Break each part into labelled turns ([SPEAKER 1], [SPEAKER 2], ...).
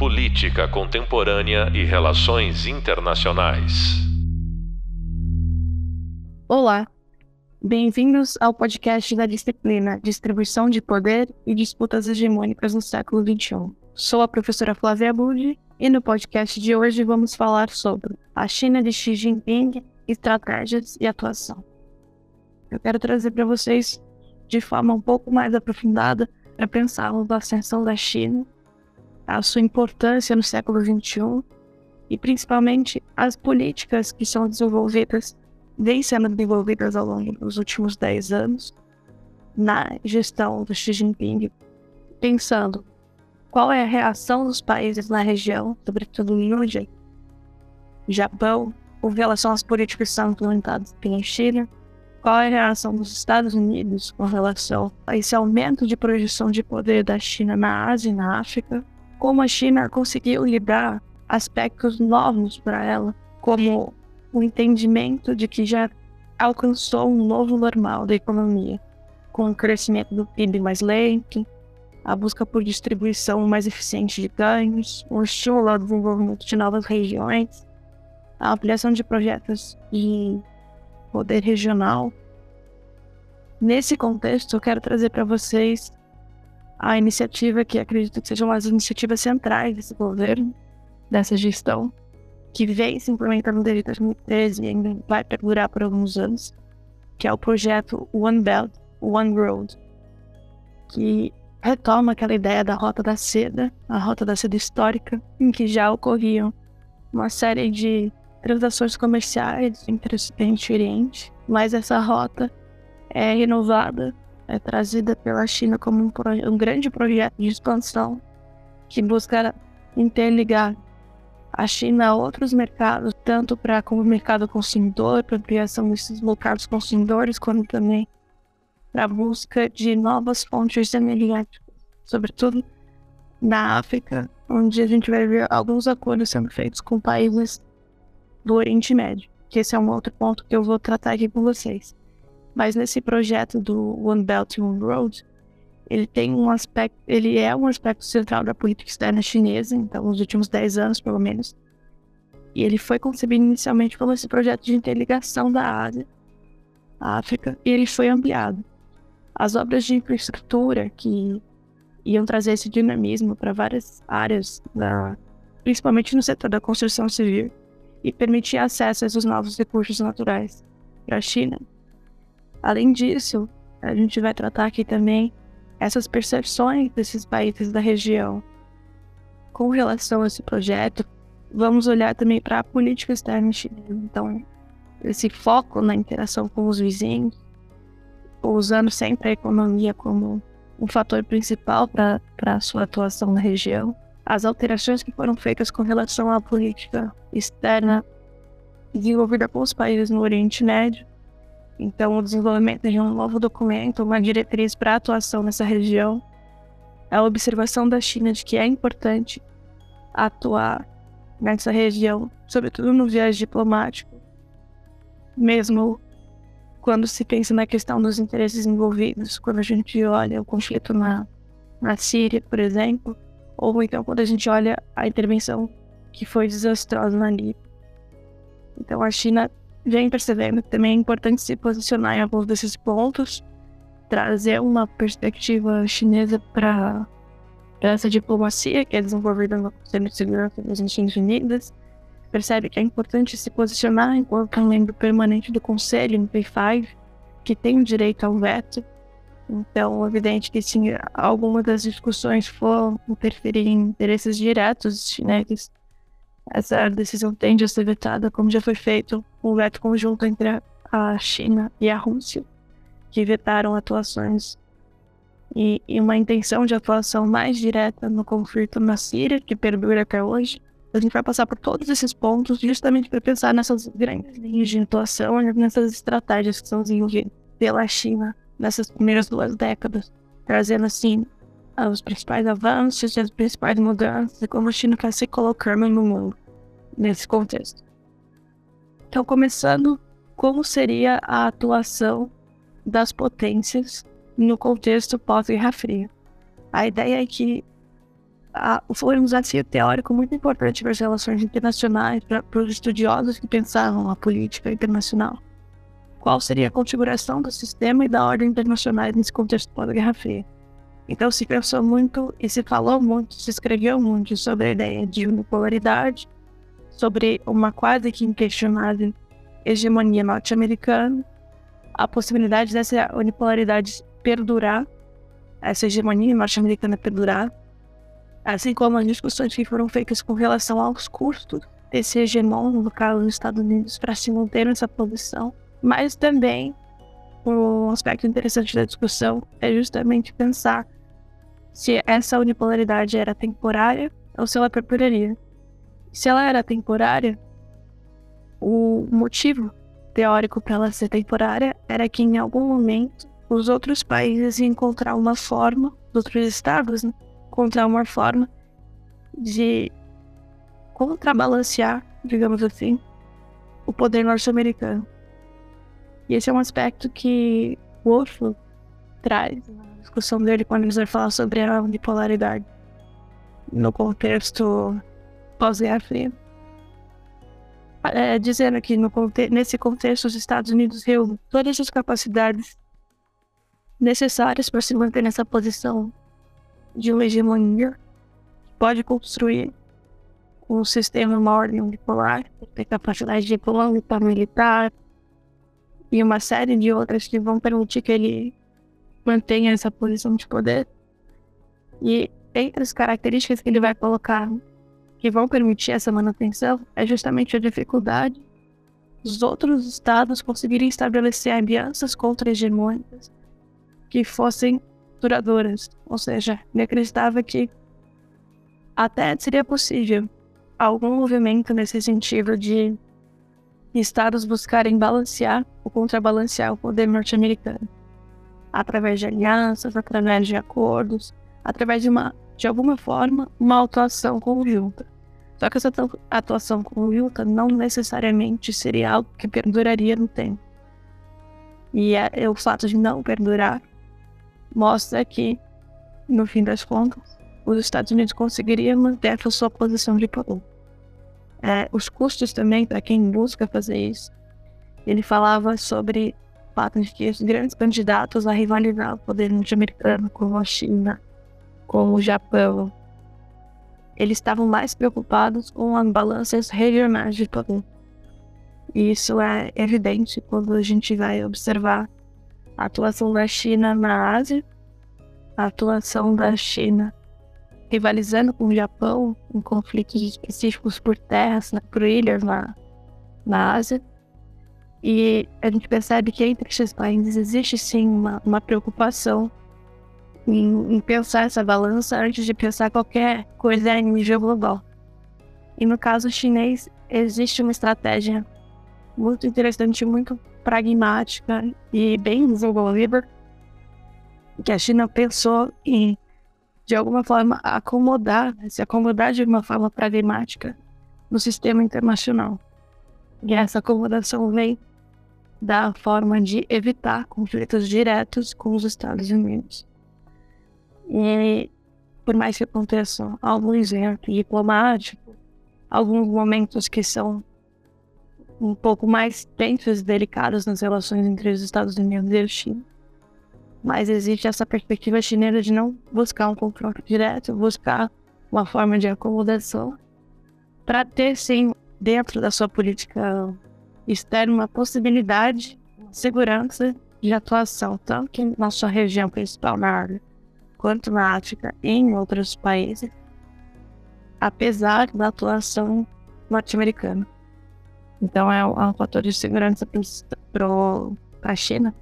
[SPEAKER 1] Política Contemporânea e Relações Internacionais.
[SPEAKER 2] Olá, bem-vindos ao podcast da disciplina Distribuição de Poder e Disputas Hegemônicas no Século XXI. Sou a professora Flávia Budi e no podcast de hoje vamos falar sobre a China de Xi Jinping, estratégias e atuação. Eu quero trazer para vocês de forma um pouco mais aprofundada para pensarmos na ascensão da China a sua importância no século XXI e principalmente as políticas que são desenvolvidas, vêm sendo desenvolvidas ao longo dos últimos 10 anos na gestão do Xi Jinping, pensando qual é a reação dos países na região, sobretudo Índia, Japão, com relação às políticas que são implementadas pela China, qual é a reação dos Estados Unidos com relação a esse aumento de projeção de poder da China na Ásia e na África, como a China conseguiu lidar aspectos novos para ela, como o entendimento de que já alcançou um novo normal da economia, com o crescimento do PIB mais lento, a busca por distribuição mais eficiente de ganhos, o estímulo ao desenvolvimento de novas regiões, a ampliação de projetos de poder regional. Nesse contexto, eu quero trazer para vocês a iniciativa que acredito que sejam as iniciativas centrais desse governo, dessa gestão, que vem se implementando desde 2013 e ainda vai perdurar por alguns anos, que é o projeto One Belt, One Road, que retoma aquela ideia da Rota da Seda, a Rota da Seda histórica, em que já ocorriam uma série de transações comerciais entre Ocidente e Oriente, mas essa rota é renovada é trazida pela China como um, um grande projeto de expansão que busca interligar a China a outros mercados, tanto para como mercado consumidor, para ampliação desses mercados consumidores, como também para a busca de novas fontes energéticas, sobretudo na África, onde a gente vai ver alguns acordos sendo feitos com países do Oriente Médio, que esse é um outro ponto que eu vou tratar aqui com vocês. Mas nesse projeto do One Belt One Road, ele tem um aspecto, ele é um aspecto central da política externa chinesa, então nos últimos 10 anos pelo menos. E ele foi concebido inicialmente como esse projeto de interligação da Ásia, África, e ele foi ampliado. As obras de infraestrutura que iam trazer esse dinamismo para várias áreas, da, principalmente no setor da construção civil, e permitir acesso a esses novos recursos naturais para a China, Além disso, a gente vai tratar aqui também essas percepções desses países da região com relação a esse projeto. Vamos olhar também para a política externa chinesa. Então, esse foco na interação com os vizinhos, usando sempre a economia como um fator principal para a sua atuação na região. As alterações que foram feitas com relação à política externa desenvolvida com os países no Oriente Médio então, o desenvolvimento de um novo documento, uma diretriz para atuação nessa região, a observação da China de que é importante atuar nessa região, sobretudo no viés diplomático, mesmo quando se pensa na questão dos interesses envolvidos, quando a gente olha o conflito na, na Síria, por exemplo, ou então quando a gente olha a intervenção que foi desastrosa na Líbia. Então a China vem percebendo que também é importante se posicionar em alguns desses pontos, trazer uma perspectiva chinesa para essa diplomacia que é desenvolvida no Conselho de Segurança das Nações Unidas. Percebe que é importante se posicionar enquanto um membro permanente do Conselho, no P5, que tem o direito ao veto. Então, é evidente que se alguma das discussões for interferir em interesses diretos chineses, essa decisão tende a ser vetada, como já foi feito um veto conjunto entre a China e a Rússia, que vetaram atuações e, e uma intenção de atuação mais direta no conflito na Síria, que perdura até hoje. A gente vai passar por todos esses pontos justamente para pensar nessas grandes linhas de atuação e nessas estratégias que são desenvolvidas pela China nessas primeiras duas décadas, trazendo assim os principais avanços e as principais mudanças e como a China está se colocando no mundo nesse contexto. Então, começando, como seria a atuação das potências no contexto pós-Guerra Fria? A ideia é que a, foi um desafio teórico muito importante para as relações internacionais, para os estudiosos que pensavam a política internacional. Qual seria a configuração do sistema e da ordem internacional nesse contexto pós-Guerra Fria? Então se pensou muito e se falou muito, se escreveu muito sobre a ideia de unipolaridade, sobre uma quase que inquestionável hegemonia norte-americana, a possibilidade dessa unipolaridade perdurar, essa hegemonia norte-americana perdurar, assim como as discussões que foram feitas com relação aos custos desse hegemon, no caso dos Estados Unidos, para se manter nessa posição, mas também um aspecto interessante da discussão é justamente pensar se essa unipolaridade era temporária ou se ela perduraria. Se ela era temporária, o motivo teórico para ela ser temporária era que em algum momento os outros países iam encontrar uma forma, os outros estados, né, encontrar uma forma de contrabalancear, digamos assim, o poder norte-americano. E esse é um aspecto que Wolff traz na discussão dele quando ele vai falar sobre a bipolaridade no contexto pós-Guerra Fria. É, dizendo que no, nesse contexto os Estados Unidos reúnem todas as capacidades necessárias para se manter nessa posição de uma hegemonia que pode construir um sistema, uma ordem unipolar, ter capacidade de econômica, militar e uma série de outras que vão permitir que ele mantenha essa posição de poder. E entre as características que ele vai colocar que vão permitir essa manutenção é justamente a dificuldade dos outros estados conseguirem estabelecer alianças contra-hegemônicas que fossem duradouras. Ou seja, ele acreditava que até seria possível algum movimento nesse sentido de estados buscarem balancear ou contrabalancear o poder norte-americano através de alianças, através de acordos, através de uma de alguma forma, uma atuação conjunta. Só que essa atuação conjunta não necessariamente seria algo que perduraria no tempo. E é, é o fato de não perdurar mostra que, no fim das contas, os Estados Unidos conseguiriam manter a sua posição de poder. É, os custos também, para quem busca fazer isso, ele falava sobre fato de que os grandes candidatos a rivalizar o poder norte-americano, como a China, com o Japão, eles estavam mais preocupados com as balanças regionais de poder. E isso é evidente quando a gente vai observar a atuação da China na Ásia, a atuação da China rivalizando com o Japão em conflitos específicos por terras, né, por ilhas na, na Ásia. E a gente percebe que entre esses países existe sim uma, uma preocupação em, em pensar essa balança antes de pensar qualquer coisa em nível global. E no caso chinês, existe uma estratégia muito interessante, muito pragmática e bem desenvolvida, que a China pensou em, de alguma forma, acomodar, se acomodar de uma forma pragmática no sistema internacional. E essa acomodação vem da forma de evitar conflitos diretos com os Estados Unidos. E por mais que aconteçam alguns erros diplomáticos, alguns momentos que são um pouco mais tensos e delicados nas relações entre os Estados Unidos e a China. Mas existe essa perspectiva chinesa de não buscar um confronto direto, buscar uma forma de acomodação para ter, sim, dentro da sua política externa, uma possibilidade, uma segurança de atuação, tanto na sua região principal, na área quanto na África e em outros países, apesar da atuação norte-americana. Então é um, é um, fator de segurança para a China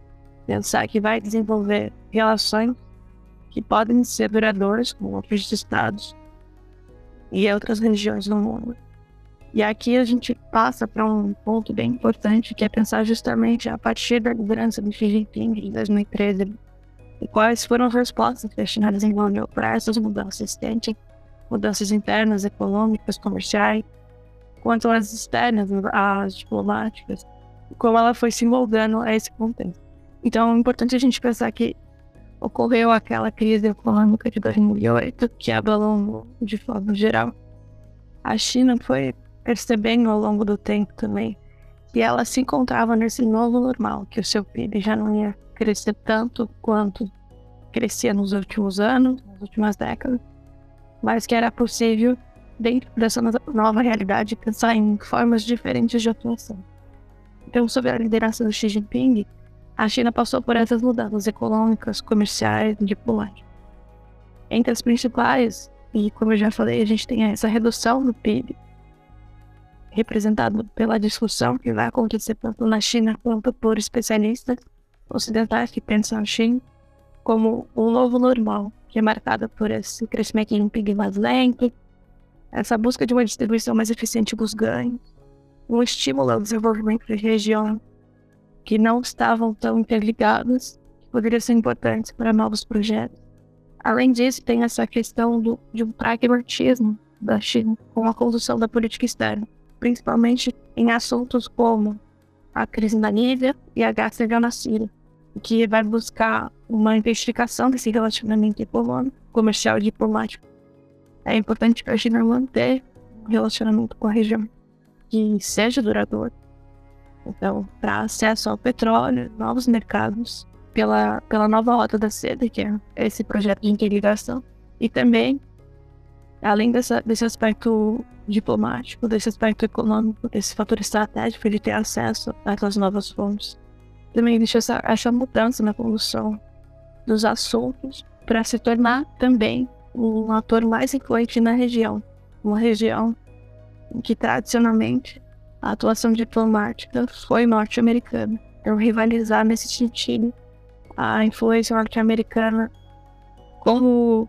[SPEAKER 2] pensar que vai desenvolver relações que podem ser duradouras com outros estados e outras regiões do mundo. E aqui a gente passa para um ponto bem importante, que é pensar justamente a partir da liderança do Xi Jinping em 2013 e quais foram as respostas que a China desenvolveu para essas mudanças, tanto mudanças internas, econômicas, comerciais, quanto as externas, as diplomáticas, como ela foi se moldando a esse contexto. Então é importante a gente pensar que ocorreu aquela crise econômica de 2008 que abalou de forma geral. A China foi percebendo ao longo do tempo também que ela se encontrava nesse novo normal, que o seu PIB já não ia crescer tanto quanto crescia nos últimos anos, nas últimas décadas, mas que era possível, dentro dessa nova realidade, pensar em formas diferentes de atuação. Então, sob a liderança do Xi Jinping, a China passou por essas mudanças econômicas, comerciais e diplomáticas. Entre as principais, e como eu já falei, a gente tem essa redução do PIB, representado pela discussão que vai acontecer tanto na China quanto por especialistas ocidentais que pensam a China como um novo normal, que é marcada por esse crescimento em PIB mais lento, essa busca de uma distribuição mais eficiente dos ganhos, um estímulo ao desenvolvimento de regiões que não estavam tão interligadas, que poderiam ser importantes para novos projetos. Além disso, tem essa questão do, de um pragmatismo da China com a condução da política externa, principalmente em assuntos como a crise na Líbia e a guerra na Síria, que vai buscar uma intensificação desse relacionamento econômico, comercial e diplomático. É importante para a China manter um relacionamento com a região que seja duradouro. Então, para acesso ao petróleo, novos mercados, pela, pela nova rota da seda, que é esse projeto de integração, e também, além dessa, desse aspecto diplomático, desse aspecto econômico, desse fator estratégico de ter acesso essas novas fontes, também existe essa, essa mudança na condução dos assuntos para se tornar também um ator mais influente na região, uma região que tradicionalmente a atuação diplomática foi norte-americana. Então, rivalizar nesse sentido a influência norte-americana como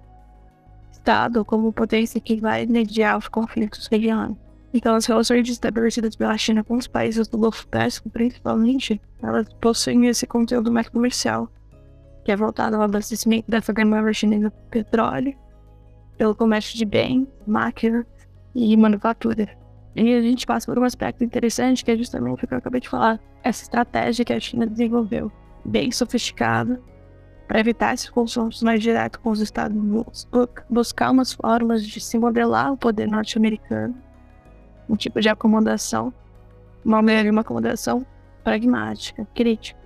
[SPEAKER 2] Estado, como potência que vai mediar os conflitos regionais. Então, as relações estabelecidas pela China com os países do Golfo Pérsico, principalmente, elas possuem esse conteúdo mais comercial, que é voltado ao abastecimento dessa demanda chinesa por petróleo, pelo comércio de bens, máquinas e manufatura. E a gente passa por um aspecto interessante que é justamente o que eu acabei de falar, essa estratégia que a China desenvolveu, bem sofisticada, para evitar esse confrontos mais direto com os Estados Unidos, buscar umas formas de se modelar o poder norte-americano, um tipo de acomodação, uma melhor uma acomodação pragmática, crítica.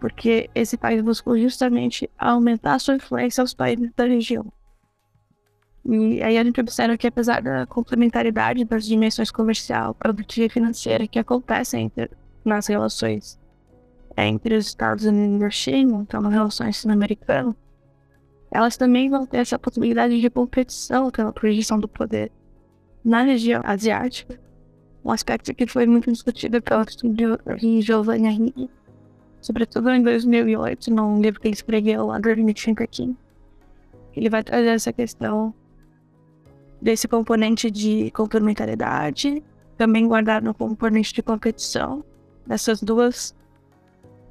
[SPEAKER 2] Porque esse país buscou justamente aumentar sua influência aos países da região. E aí a gente observa que apesar da complementaridade das dimensões comercial, produtiva e financeira que acontecem nas relações entre os Estados Unidos e a China, então nas relações sino-americanas, elas também vão ter essa possibilidade de competição pela projeção do poder na região asiática, um aspecto que foi muito discutido pelo de Giovanni Arrighi, sobretudo em 2008, num livro que ele escreveu lá, Driving aqui. Ele vai trazer essa questão desse componente de complementariedade, também guardado no componente de competição, dessas duas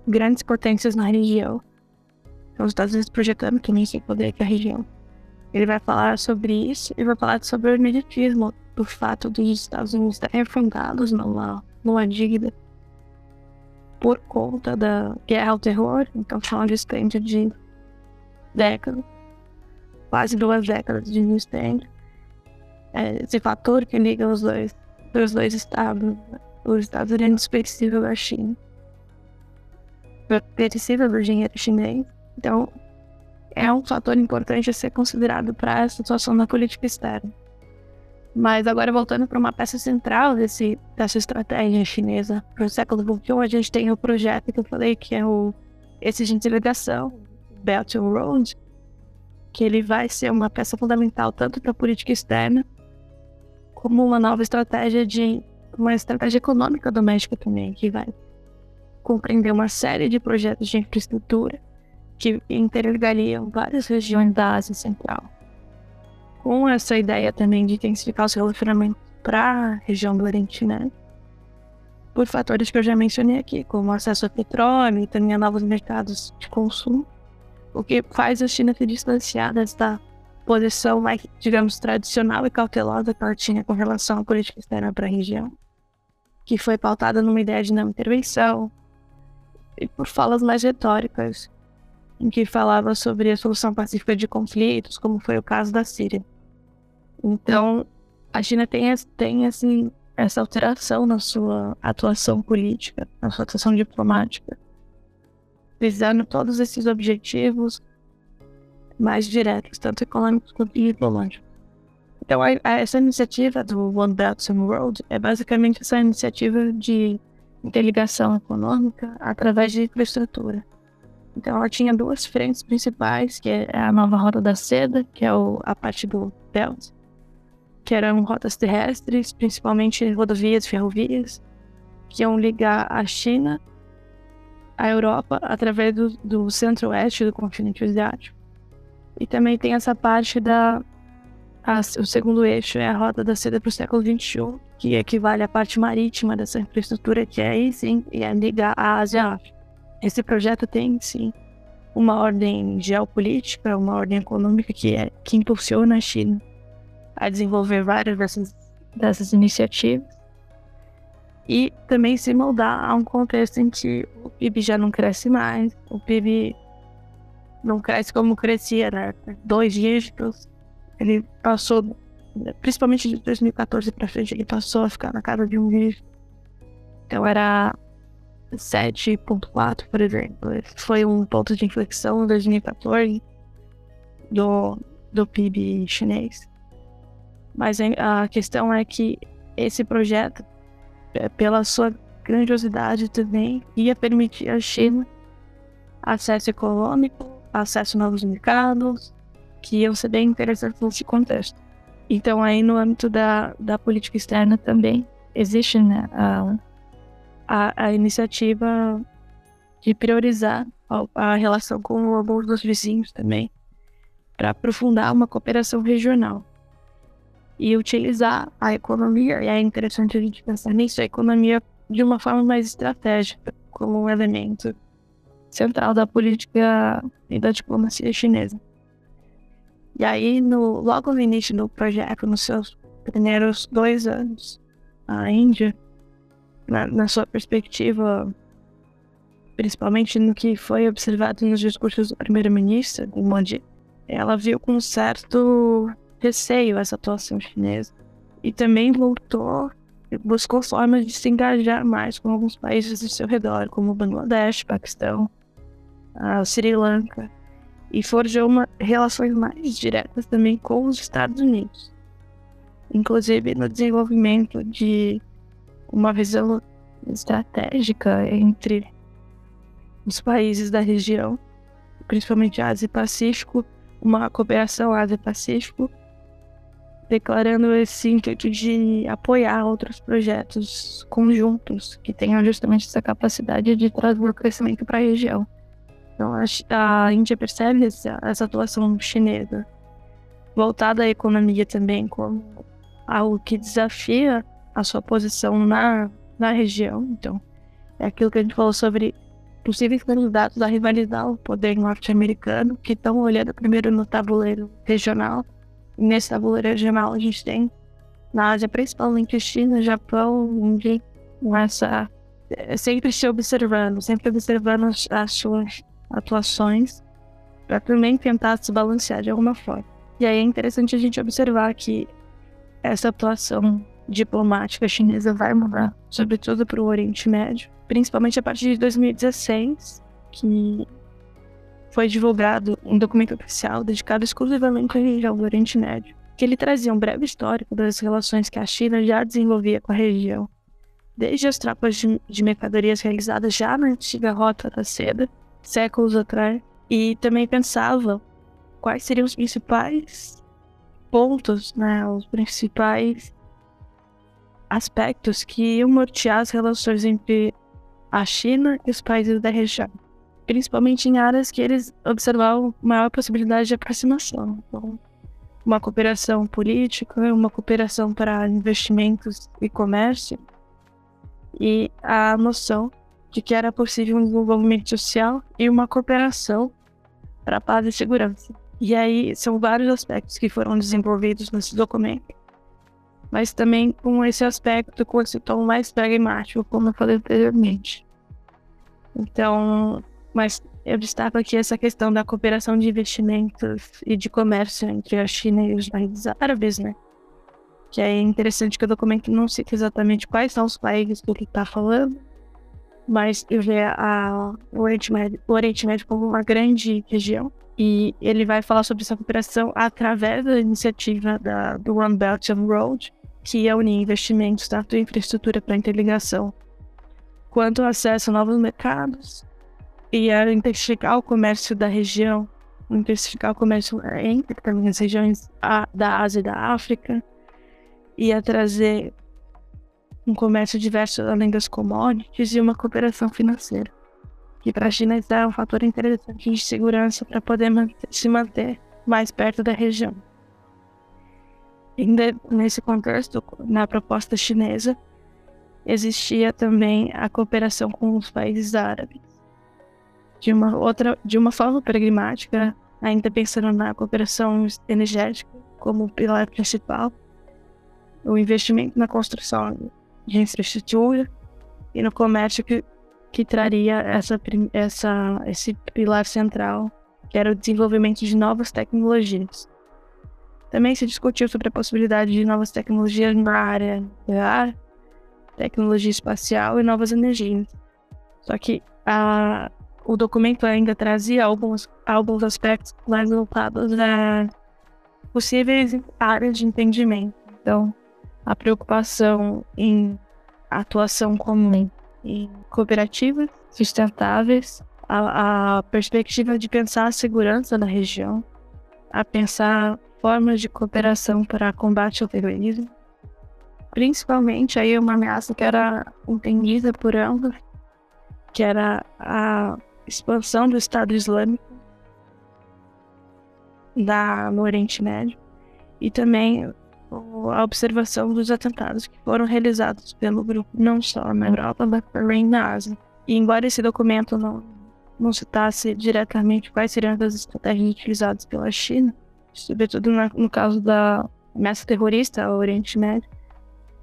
[SPEAKER 2] grandes potências na região. Então, os Estados Unidos projetando que nem se poder que a região. Ele vai falar sobre isso e vai falar sobre o imediatismo do fato dos Estados Unidos estarem afundados numa, numa dívida por conta da guerra ao terror. Então, foi uma distância de décadas, quase duas décadas de distância é, esse fator que liga os dois, os dois estados, os Estados Unidos perecível da China, perecível do dinheiro chinês. Então, é um fator importante a ser considerado para a situação da política externa. Mas agora voltando para uma peça central desse, dessa estratégia chinesa para o século XXI, a gente tem o projeto que eu falei que é o esse de interligação, Belt and Road, que ele vai ser uma peça fundamental tanto para a política externa como uma nova estratégia de uma estratégia econômica doméstica também, que vai compreender uma série de projetos de infraestrutura que interligariam várias regiões da Ásia Central. Com essa ideia também de intensificar os relacionamentos para a região do Oriente Médio, por fatores que eu já mencionei aqui, como acesso a petróleo e também a novos mercados de consumo, o que faz a China se distanciar desta posição mais, digamos, tradicional e cautelosa que ela tinha com relação à política externa para a região, que foi pautada numa ideia de não intervenção e por falas mais retóricas em que falava sobre a solução pacífica de conflitos, como foi o caso da Síria. Então, a China tem, tem assim, essa alteração na sua atuação política, na sua atuação diplomática, visando todos esses objetivos mais diretos, tanto econômicos quanto diplomáticos. Então, a, a, essa iniciativa do One Belt One Road é basicamente essa iniciativa de interligação econômica através de infraestrutura. Então, ela tinha duas frentes principais, que é a nova Rota da Seda, que é o, a parte do Belt, que eram rotas terrestres, principalmente rodovias ferrovias, que iam ligar a China à Europa através do, do centro-oeste do continente asiático. E também tem essa parte da a, o segundo eixo é a Rota da Seda para o século XXI, que equivale à parte marítima dessa infraestrutura, que é aí sim, é ligar a Ásia à África. Esse projeto tem sim uma ordem geopolítica, uma ordem econômica que, é, que impulsiona a China a desenvolver várias dessas, dessas iniciativas e também se moldar a um contexto em que o PIB já não cresce mais, o PIB não cresce como crescia, né? Dois dígitos, ele passou, principalmente de 2014 para frente, ele passou a ficar na casa de um dígito. Então era 7.4, por exemplo. Foi um ponto de inflexão em 2014 do, do PIB chinês. Mas a questão é que esse projeto, é, pela sua grandiosidade também, ia permitir à China acesso econômico, acesso a novos mercados, que iam ser bem interessantes nesse contexto. Então, aí no âmbito da, da política externa também existe né, a, a, a iniciativa de priorizar a, a, relação com alguns dos vizinhos também, para aprofundar uma cooperação regional. E utilizar a economia, e é interessante a gente pensar nisso, a economia de uma forma mais estratégica, como um elemento central da política e da diplomacia chinesa. E aí, no, logo no início do projeto, nos seus primeiros dois anos, a Índia, na, na sua perspectiva, principalmente no que foi observado nos discursos do primeiro-ministro, Modi, ela viu com certo receio essa atuação chinesa. E também voltou buscou formas de se engajar mais com alguns países ao seu redor, como Bangladesh, Paquistão, Sri Lanka e forjou uma, relações mais diretas também com os Estados Unidos, inclusive no desenvolvimento de uma visão estratégica entre os países da região, principalmente Ásia e Pacífico, uma cooperação Ásia-Pacífico, declarando esse intuito de apoiar outros projetos conjuntos que tenham justamente essa capacidade de trazer o crescimento para a região. Então a, a Índia percebe essa, essa atuação chinesa voltada à economia também como algo que desafia a sua posição na, na região. Então, é aquilo que a gente falou sobre possíveis candidatos a rivalizar o poder norte-americano, que estão olhando primeiro no tabuleiro regional. E nesse tabuleiro regional a gente tem na Ásia, principalmente China, Japão, Índia, essa é, sempre se observando, sempre observando as, as suas atuações para também tentar se balancear de alguma forma. E aí é interessante a gente observar que essa atuação diplomática chinesa vai mudar, sobretudo para o Oriente Médio, principalmente a partir de 2016, que foi divulgado um documento oficial dedicado exclusivamente à região do Oriente Médio, que ele trazia um breve histórico das relações que a China já desenvolvia com a região, desde as tropas de, de mercadorias realizadas já na antiga Rota da Seda, séculos atrás, e também pensava quais seriam os principais pontos, né, os principais aspectos que iam nortear as relações entre a China e os países da região, principalmente em áreas que eles observavam maior possibilidade de aproximação. Então, uma cooperação política, uma cooperação para investimentos e comércio, e a noção de que era possível um desenvolvimento social e uma cooperação para paz e segurança. E aí são vários aspectos que foram desenvolvidos nesse documento, mas também com esse aspecto, com esse tom mais pragmático, como eu falei anteriormente. Então, Mas eu destaco aqui essa questão da cooperação de investimentos e de comércio entre a China e os países árabes, né? Que é interessante que o documento não cita exatamente quais são os países que ele está falando, mas vê a, o, Oriente Médio, o Oriente Médio como uma grande região. E ele vai falar sobre essa cooperação através da iniciativa da, do One Belt and Road, que é unir investimentos tanto em infraestrutura para interligação quanto acesso a novos mercados e a intensificar o comércio da região, intensificar o comércio entre também as regiões da Ásia e da África, e a trazer um comércio diverso além das commodities e uma cooperação financeira. Que para a China é um fator interessante de segurança para poder manter, se manter mais perto da região. Ainda nesse contexto, na proposta chinesa, existia também a cooperação com os países árabes. De uma outra, de uma forma pragmática, ainda pensando na cooperação energética como pilar principal, o investimento na construção de infraestrutura e no comércio que, que traria essa, essa, esse pilar central, que era o desenvolvimento de novas tecnologias. Também se discutiu sobre a possibilidade de novas tecnologias na área nuclear, tecnologia espacial e novas energias. Só que a, o documento ainda trazia alguns, alguns aspectos mais voltados a possíveis áreas de entendimento. Então, a preocupação em atuação comum em cooperativas sustentáveis, a, a perspectiva de pensar a segurança da região, a pensar formas de cooperação para combate ao terrorismo, principalmente aí uma ameaça que era entendida por ambos, que era a expansão do Estado Islâmico da, no Oriente Médio e também a observação dos atentados que foram realizados pelo grupo não só na Europa, mas também na Ásia. E embora esse documento não, não citasse diretamente quais seriam as estratégias utilizadas pela China, sobretudo na, no caso da ameaça terrorista ao Oriente Médio,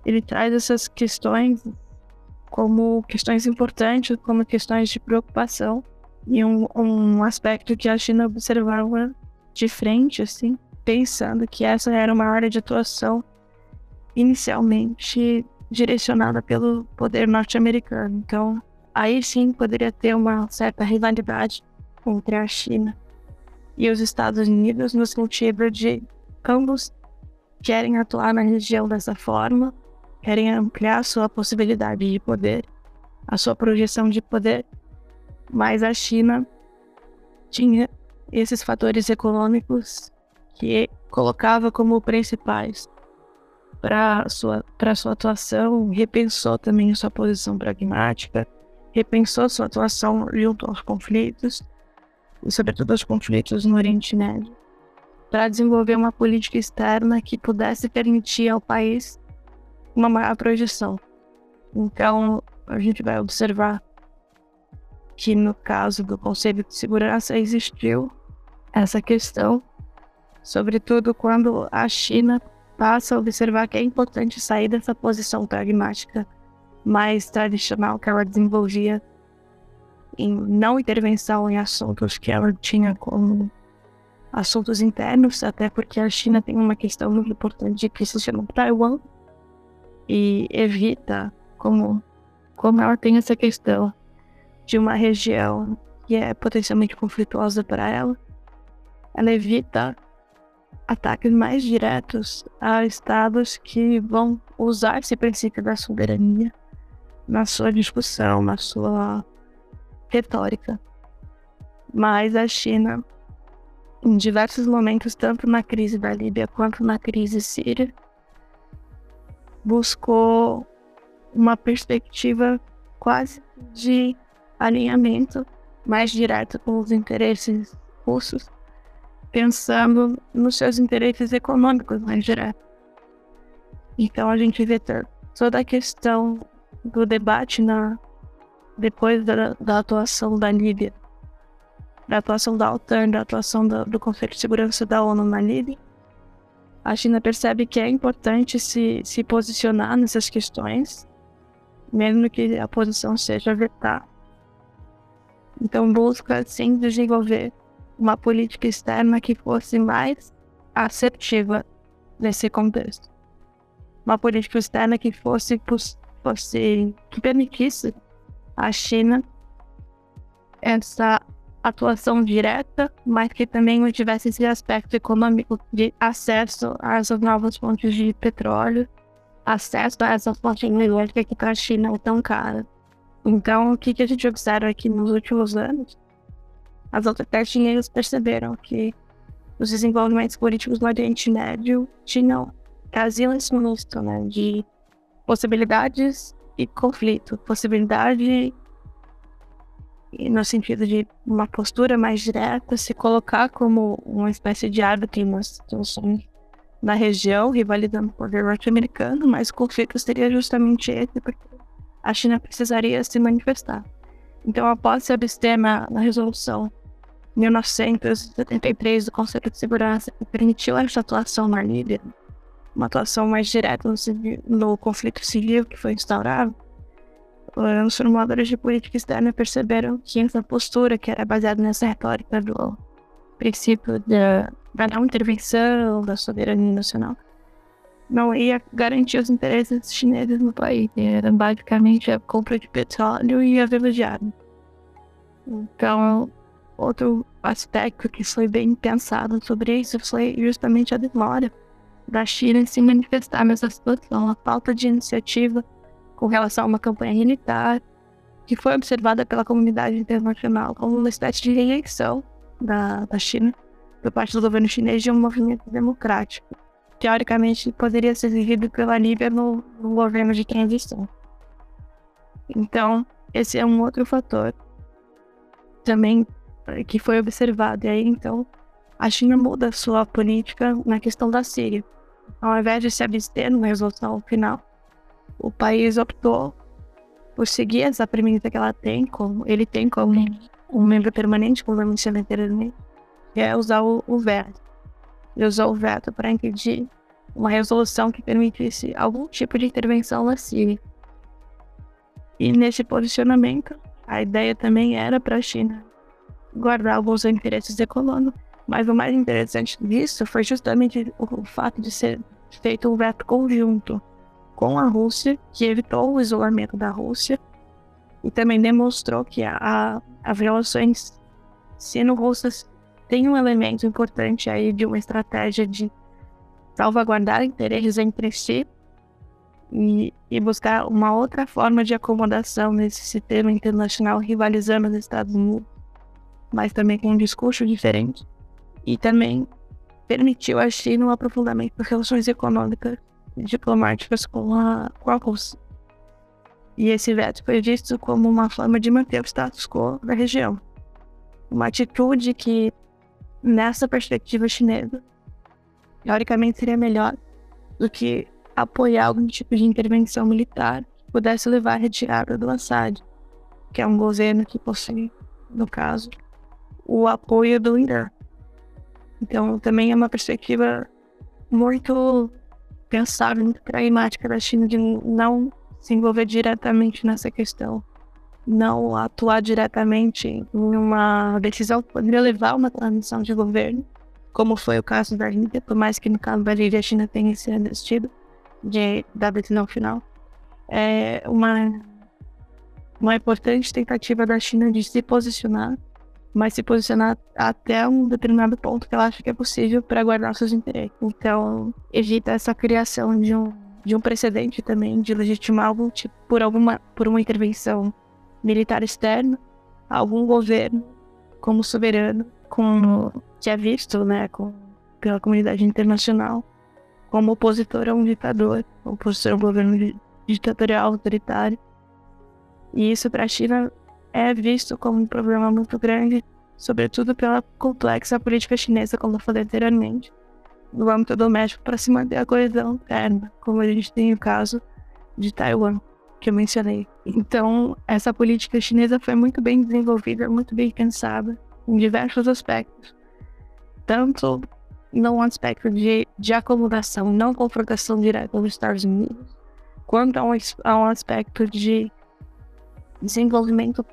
[SPEAKER 2] ele traz essas questões como questões importantes, como questões de preocupação e um, um aspecto que a China observava de frente, assim, pensando que essa era uma área de atuação inicialmente direcionada pelo poder norte-americano. Então, aí sim poderia ter uma certa rivalidade entre a China e os Estados Unidos no sentido de ambos querem atuar na região dessa forma, querem ampliar a sua possibilidade de poder, a sua projeção de poder, mas a China tinha esses fatores econômicos que colocava como principais para sua para sua atuação, repensou também sua posição pragmática, repensou sua atuação junto aos conflitos e sobretudo aos conflitos no Oriente Médio, para desenvolver uma política externa que pudesse permitir ao país uma maior projeção. Então, a gente vai observar que no caso do Conselho de Segurança existiu essa questão, sobretudo quando a China passa a observar que é importante sair dessa posição pragmática mais tradicional que ela desenvolvia em não intervenção em assuntos que ela tinha como assuntos internos, até porque a China tem uma questão muito importante que se chama Taiwan e evita como como ela tem essa questão de uma região que é potencialmente conflituosa para ela, ela evita ataques mais diretos a estados que vão usar esse princípio da soberania na sua discussão, na sua retórica. Mas a China, em diversos momentos, tanto na crise da Líbia quanto na crise síria, buscou uma perspectiva quase de alinhamento mais direto com os interesses russos, pensando nos seus interesses econômicos mais direto. Então a gente vê toda a questão do debate na depois da, da atuação da Líbia, da atuação da OTAN, da atuação do, do Conselho de Segurança da ONU na Líbia, a China percebe que é importante se, se posicionar nessas questões, mesmo que a posição seja vetar. Então, busca, sim, desenvolver uma política externa que fosse mais assertiva nesse contexto. Uma política externa que fosse, fosse que permitisse à China essa atuação direta, mas que também não tivesse esse aspecto econômico de acesso às novas fontes de petróleo, acesso a essa fonte energética que para a China é tão cara. Então, o que, que a gente observa aqui nos últimos anos? As autoridades chinesas perceberam que os desenvolvimentos políticos no Oriente Médio tinham, traziam esse misto né, de possibilidades e conflito, possibilidade no sentido de uma postura mais direta, se colocar como uma espécie de árbitro uma situação na região, rivalizando com o poder norte-americano, mas o conflito seria justamente esse, porque a China precisaria se manifestar. Então, após se abster na, na resolução 1973 do Conselho de Segurança, que permitiu essa atuação na Líbia, uma atuação mais direta no, no conflito civil que foi instaurado, os formuladores de política externa perceberam que essa postura, que era baseada nessa retórica do princípio da, não intervenção, da soberania nacional, não ia garantir os interesses chineses no país. Era basicamente a compra de petróleo e a venda de armas. Então, outro aspecto que foi bem pensado sobre isso foi justamente a demora da China em se manifestar nessa situação, a falta de iniciativa com relação a uma campanha militar, que foi observada pela comunidade internacional como uma espécie de reeleição da, da China, por parte do governo chinês, de um movimento democrático. Teoricamente, poderia ser vivido pela Líbia no, no governo de transição. Então, esse é um outro fator também que foi observado. E aí, então, a China muda sua política na questão da Síria. Ao invés de se abster numa resolução final, o país optou por seguir essa premissa que ela tem, como ele tem como um membro permanente, como eu mencionei anteriormente, que é usar o, o veto. Ele usou o veto para impedir uma resolução que permitisse algum tipo de intervenção na Síria. E nesse posicionamento, a ideia também era para a China guardar alguns interesses econômicos, mas o mais interessante disso foi justamente o fato de ser feito um veto conjunto com a Rússia, que evitou o isolamento da Rússia e também demonstrou que as relações sino-russas têm um elemento importante aí de uma estratégia de salvaguardar interesses entre si e, e, buscar uma outra forma de acomodação nesse sistema internacional rivalizando os Estados Unidos, mas também com um discurso diferente. E também permitiu à China um aprofundamento das relações econômicas diplomáticas com a, com a Rússia. E esse veto foi visto como uma forma de manter o status quo da região. Uma atitude que, nessa perspectiva chinesa, teoricamente seria melhor do que apoiar algum tipo de intervenção militar que pudesse levar à retirada do Assad, que é um governo que possui, no caso, o apoio do Irã. Então, também é uma perspectiva muito pensar muito pragmática da China de não se envolver diretamente nessa questão, não atuar diretamente em uma decisão que poderia levar a uma transição de governo, como foi o caso da Índia, por mais que no caso da Índia a China tenha se resistido de, da decisão final. É uma, uma importante tentativa da China de se posicionar mas se posicionar até um determinado ponto que ela acha que é possível para guardar seus interesses. Então, evita essa criação de um, de um precedente também de legitimar algum tipo, por alguma por uma intervenção militar externa, algum governo como soberano, como que é visto, né, com, pela comunidade internacional, como opositor a um ditador, opositor a um governo ditatorial autoritário. E isso para a China é visto como um problema muito grande, sobretudo pela complexa política chinesa, como eu falei anteriormente, no âmbito doméstico para se manter a coesão interna, como a gente tem o caso de Taiwan, que eu mencionei. Então, essa política chinesa foi muito bem desenvolvida, muito bem pensada em diversos aspectos, tanto no aspecto de, de acomodação, não confrontação direta com os Estados Unidos, quanto a um, a um aspecto de desenvolvimento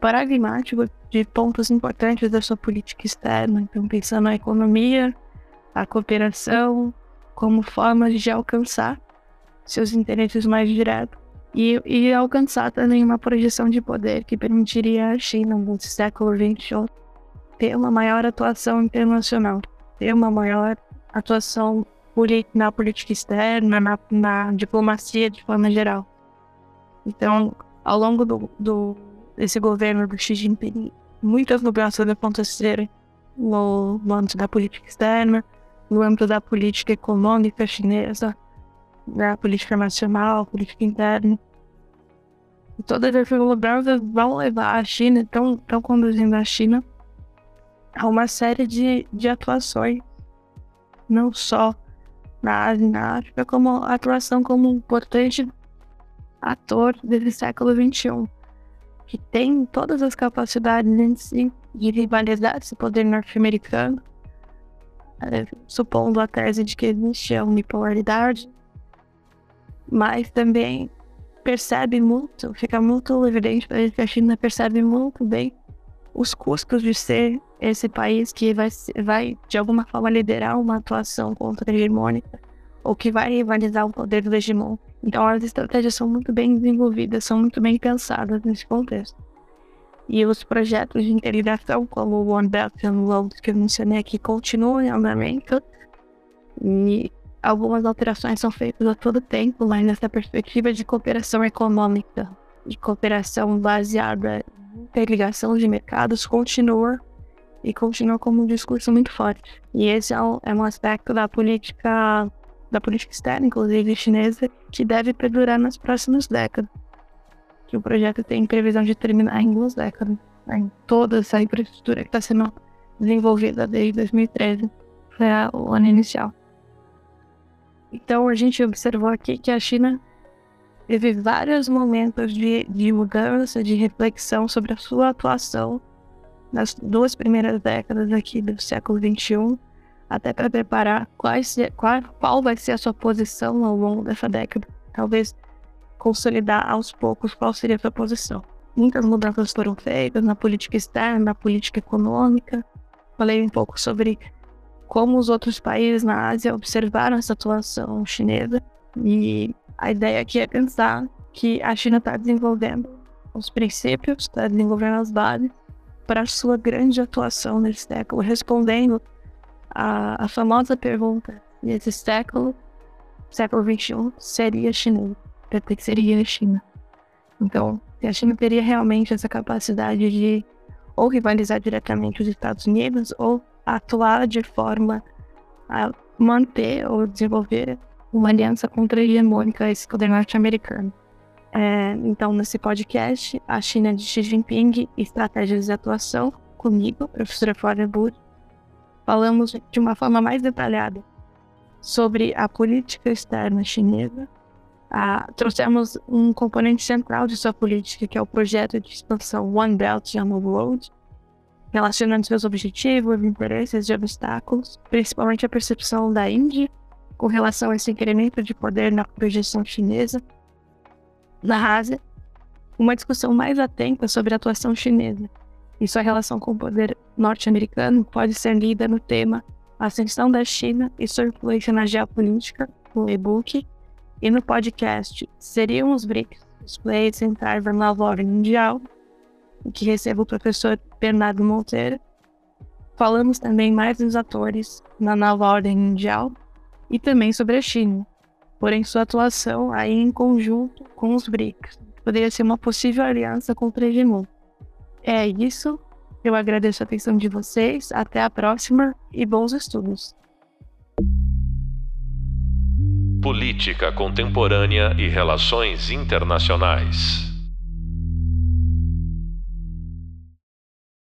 [SPEAKER 2] pragmático de pontos importantes da sua política externa. Então, pensando na economia, a cooperação, como forma de alcançar seus interesses mais diretos e, e alcançar também uma projeção de poder que permitiria à China, no século XXI, ter uma maior atuação internacional, ter uma maior atuação na política externa, na, na diplomacia de forma geral. Então, ao longo do, do, desse governo do Xi Jinping, muitas mudanças aconteceram no, no âmbito da política externa, no âmbito da política econômica chinesa, da política nacional, política interna. E todas essas mudanças vão levar a China, estão, estão conduzindo a China a uma série de, de atuações, não só na Ásia e na África, como atuação como um importante ator desse século XXI, que tem todas as capacidades em si de rivalizar esse poder norte-americano, é, supondo a tese de que existe a unipolaridade, mas também percebe muito, fica muito evidente para ele que a China percebe muito bem os custos de ser esse país que vai, vai de alguma forma liderar uma atuação contra-hegemônica ou que vai rivalizar o poder do hegemon. Então as estratégias são muito bem desenvolvidas, são muito bem pensadas nesse contexto. E os projetos de integração, como o One Belt and Road que eu mencionei aqui, continuam em andamento. E algumas alterações são feitas a todo tempo, mas nessa perspectiva de cooperação econômica, de cooperação baseada em interligação de mercados, continua e continua como um discurso muito forte. E esse é um, é um aspecto da política da política externa, inclusive chinesa, que deve perdurar nas próximas décadas. Que o projeto tem previsão de terminar em duas décadas. Né? Em toda essa infraestrutura que está sendo desenvolvida desde 2013, foi o ano inicial. Então a gente observou aqui que a China teve vários momentos de, de mudança, de reflexão sobre a sua atuação nas duas primeiras décadas aqui do século XXI até para preparar quais, qual, qual vai ser a sua posição ao longo dessa década. Talvez consolidar aos poucos qual seria a sua posição. Muitas mudanças foram feitas na política externa, na política econômica. Falei um pouco sobre como os outros países na Ásia observaram essa atuação chinesa. E a ideia aqui é pensar que a China está desenvolvendo os princípios, está desenvolvendo as bases para sua grande atuação nesse século, respondendo a, a famosa pergunta nesse século, século XXI, seria chinês, seria a China. Então, a China teria realmente essa capacidade de ou rivalizar diretamente os Estados Unidos ou atuar de forma a manter ou desenvolver uma aliança contra-hegemônica a esse poder norte-americano. É, então, nesse podcast, a China de Xi Jinping, Estratégias de Atuação, comigo, professora Flávia Bud, falamos de uma forma mais detalhada sobre a política externa chinesa. Ah, trouxemos um componente central de sua política, que é o projeto de expansão One Belt One Road, relacionando seus objetivos, interesses e obstáculos, principalmente a percepção da Índia com relação a esse incremento de poder na projeção chinesa na Ásia, uma discussão mais atenta sobre a atuação chinesa e sua relação com o poder norte-americano pode ser lida no tema Ascensão da China e sua influência na geopolítica, no e-book, e no podcast Seriam os BRICS, os players entrar na ordem mundial, que recebo o professor Bernardo Monteiro. Falamos também mais dos atores na nova ordem mundial e também sobre a China, porém sua atuação aí em conjunto com os BRICS. Poderia ser uma possível aliança contra a hegemon. É isso. Eu agradeço a atenção de vocês. Até a próxima e bons estudos.
[SPEAKER 1] Política Contemporânea e Relações Internacionais.